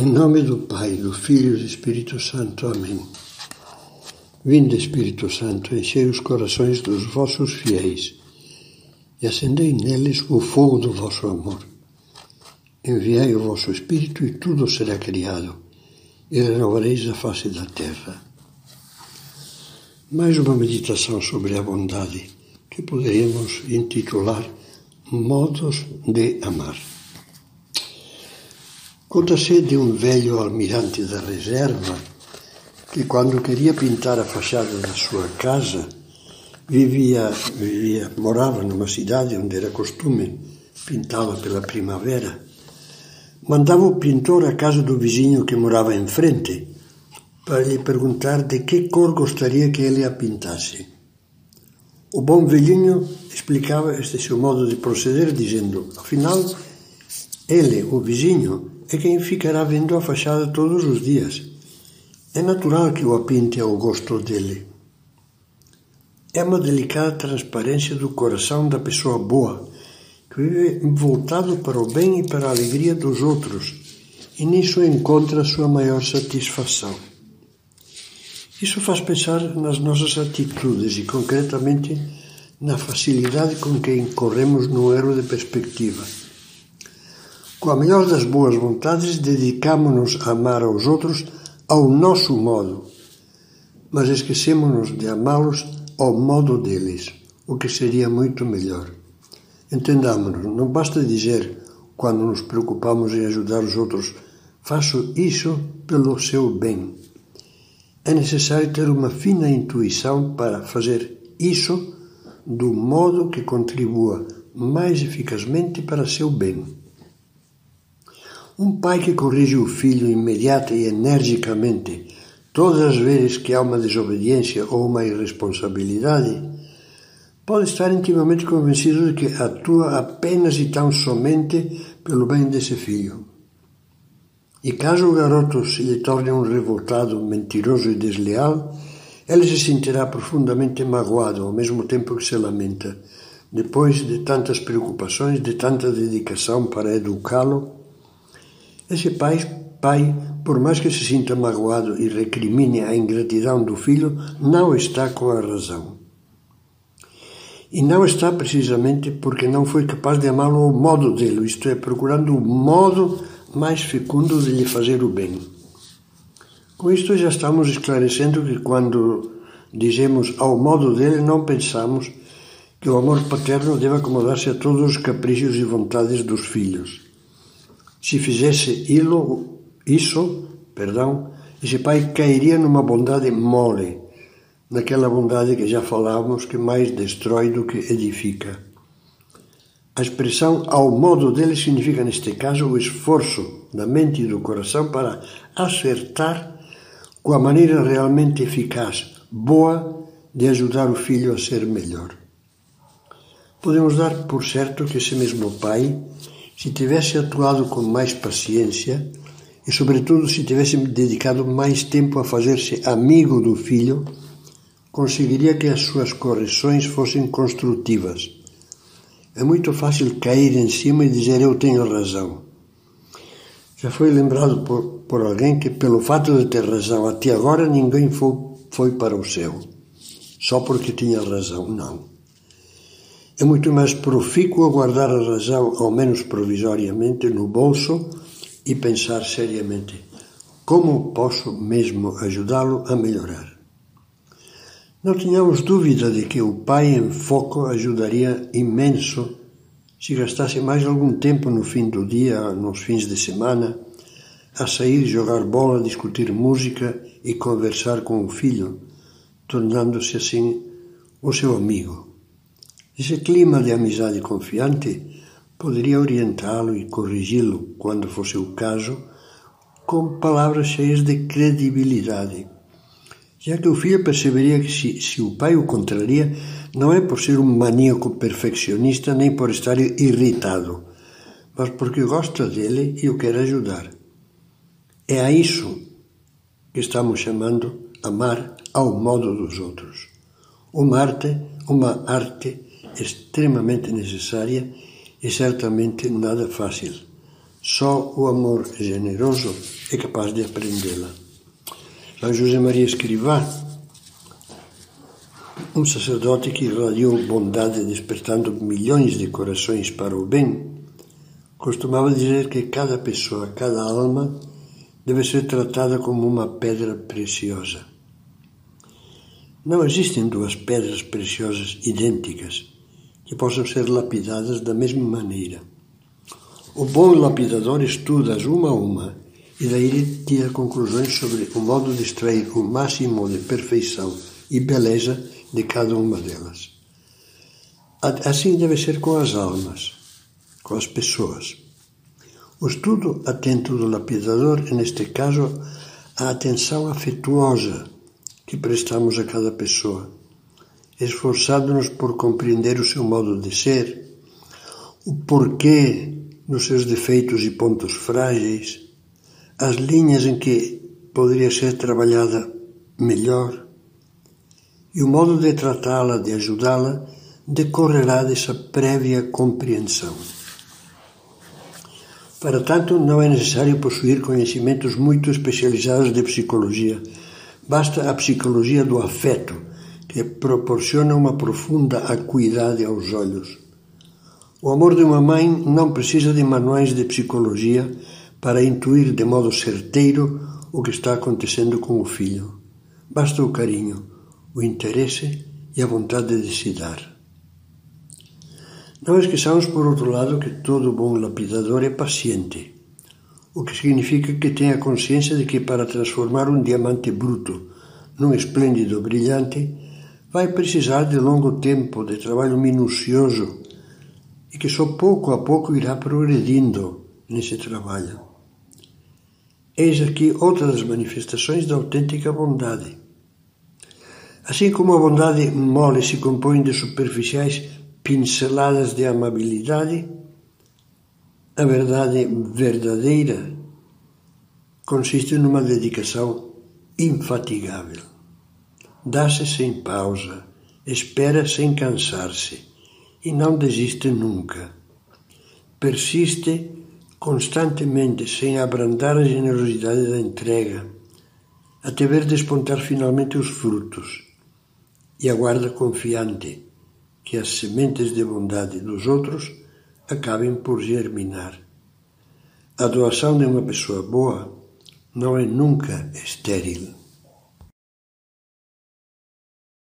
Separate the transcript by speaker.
Speaker 1: Em nome do Pai, do Filho e do Espírito Santo. Amém. Vinde, Espírito Santo, enchei os corações dos vossos fiéis e acendei neles o fogo do vosso amor. Enviai o vosso Espírito e tudo será criado, e renovareis a face da terra. Mais uma meditação sobre a bondade, que poderíamos intitular Modos de Amar. Conta-se de um velho almirante da reserva que, quando queria pintar a fachada da sua casa, vivia, vivia, morava numa cidade onde era costume pintá-la pela primavera. Mandava o pintor à casa do vizinho que morava em frente para lhe perguntar de que cor gostaria que ele a pintasse. O bom velhinho explicava este seu modo de proceder, dizendo: afinal, ele, o vizinho, é quem ficará vendo a fachada todos os dias. É natural que o apinte ao gosto dele. É uma delicada transparência do coração da pessoa boa, que vive voltado para o bem e para a alegria dos outros, e nisso encontra a sua maior satisfação. Isso faz pensar nas nossas atitudes e, concretamente, na facilidade com que incorremos no erro de perspectiva. Com a melhor das boas vontades, dedicamo-nos a amar aos outros ao nosso modo, mas esquecemos-nos de amá-los ao modo deles, o que seria muito melhor. Entendamos-nos, não basta dizer, quando nos preocupamos em ajudar os outros, faço isso pelo seu bem. É necessário ter uma fina intuição para fazer isso do modo que contribua mais eficazmente para seu bem. Um pai que corrige o filho imediata e energicamente todas as vezes que há uma desobediência ou uma irresponsabilidade, pode estar intimamente convencido de que atua apenas e tão somente pelo bem desse filho. E caso o garoto se lhe torne um revoltado, mentiroso e desleal, ele se sentirá profundamente magoado ao mesmo tempo que se lamenta, depois de tantas preocupações, de tanta dedicação para educá-lo esse pai, pai, por mais que se sinta magoado e recrimine a ingratidão do filho, não está com a razão. E não está precisamente porque não foi capaz de amá-lo ao modo dele, isto é, procurando o modo mais fecundo de lhe fazer o bem. Com isto já estamos esclarecendo que quando dizemos ao modo dele, não pensamos que o amor paterno deve acomodar-se a todos os caprichos e vontades dos filhos. Se fizesse ilo, isso, perdão, esse pai cairia numa bondade mole, naquela bondade que já falávamos que mais destrói do que edifica. A expressão ao modo dele significa, neste caso, o esforço da mente e do coração para acertar com a maneira realmente eficaz, boa, de ajudar o filho a ser melhor. Podemos dar por certo que esse mesmo pai se tivesse atuado com mais paciência e, sobretudo, se tivesse dedicado mais tempo a fazer-se amigo do filho, conseguiria que as suas correções fossem construtivas. É muito fácil cair em cima e dizer eu tenho razão. Já foi lembrado por, por alguém que, pelo fato de ter razão até agora, ninguém foi, foi para o céu, só porque tinha razão. Não. É muito mais profícuo guardar a razão, ao menos provisoriamente, no bolso e pensar seriamente como posso mesmo ajudá-lo a melhorar. Não tenhamos dúvida de que o pai em foco ajudaria imenso se gastasse mais algum tempo no fim do dia, nos fins de semana, a sair jogar bola, discutir música e conversar com o filho, tornando-se assim o seu amigo. Esse clima de amizade confiante poderia orientá-lo e corrigi-lo, quando fosse o caso, com palavras cheias de credibilidade, já que o filho perceberia que se, se o pai o contraria, não é por ser um maníaco perfeccionista nem por estar irritado, mas porque gosta dele e o quer ajudar. É a isso que estamos chamando amar ao modo dos outros. Uma arte, uma arte extremamente necessária e certamente nada fácil. Só o amor generoso é capaz de aprendê-la. São José Maria Escrivá, um sacerdote que irradiou bondade despertando milhões de corações para o bem, costumava dizer que cada pessoa, cada alma, deve ser tratada como uma pedra preciosa. Não existem duas pedras preciosas idênticas que possam ser lapidadas da mesma maneira. O bom lapidador estuda-as uma a uma e daí tira conclusões sobre o modo de extrair o máximo de perfeição e beleza de cada uma delas. Assim deve ser com as almas, com as pessoas. O estudo atento do lapidador é, neste caso, a atenção afetuosa que prestamos a cada pessoa, esforçando-nos por compreender o seu modo de ser, o porquê nos seus defeitos e pontos frágeis, as linhas em que poderia ser trabalhada melhor e o modo de tratá-la, de ajudá-la, decorrerá dessa prévia compreensão. Para tanto, não é necessário possuir conhecimentos muito especializados de psicologia. Basta a psicologia do afeto, que proporciona uma profunda acuidade aos olhos. O amor de uma mãe não precisa de manuais de psicologia para intuir de modo certeiro o que está acontecendo com o filho. Basta o carinho, o interesse e a vontade de se dar. Não esqueçamos, por outro lado, que todo bom lapidador é paciente, o que significa que tem a consciência de que para transformar um diamante bruto num esplêndido brilhante, vai precisar de longo tempo de trabalho minucioso e que só pouco a pouco irá progredindo nesse trabalho. Eis aqui outra das manifestações da autêntica bondade. Assim como a bondade mole se compõe de superficiais pinceladas de amabilidade, a verdade verdadeira consiste numa dedicação infatigável. Dá-se sem pausa, espera sem cansar-se e não desiste nunca. Persiste constantemente sem abrandar a generosidade da entrega, até ver despontar finalmente os frutos e aguarda confiante que as sementes de bondade dos outros acabem por germinar. A doação de uma pessoa boa não é nunca estéril.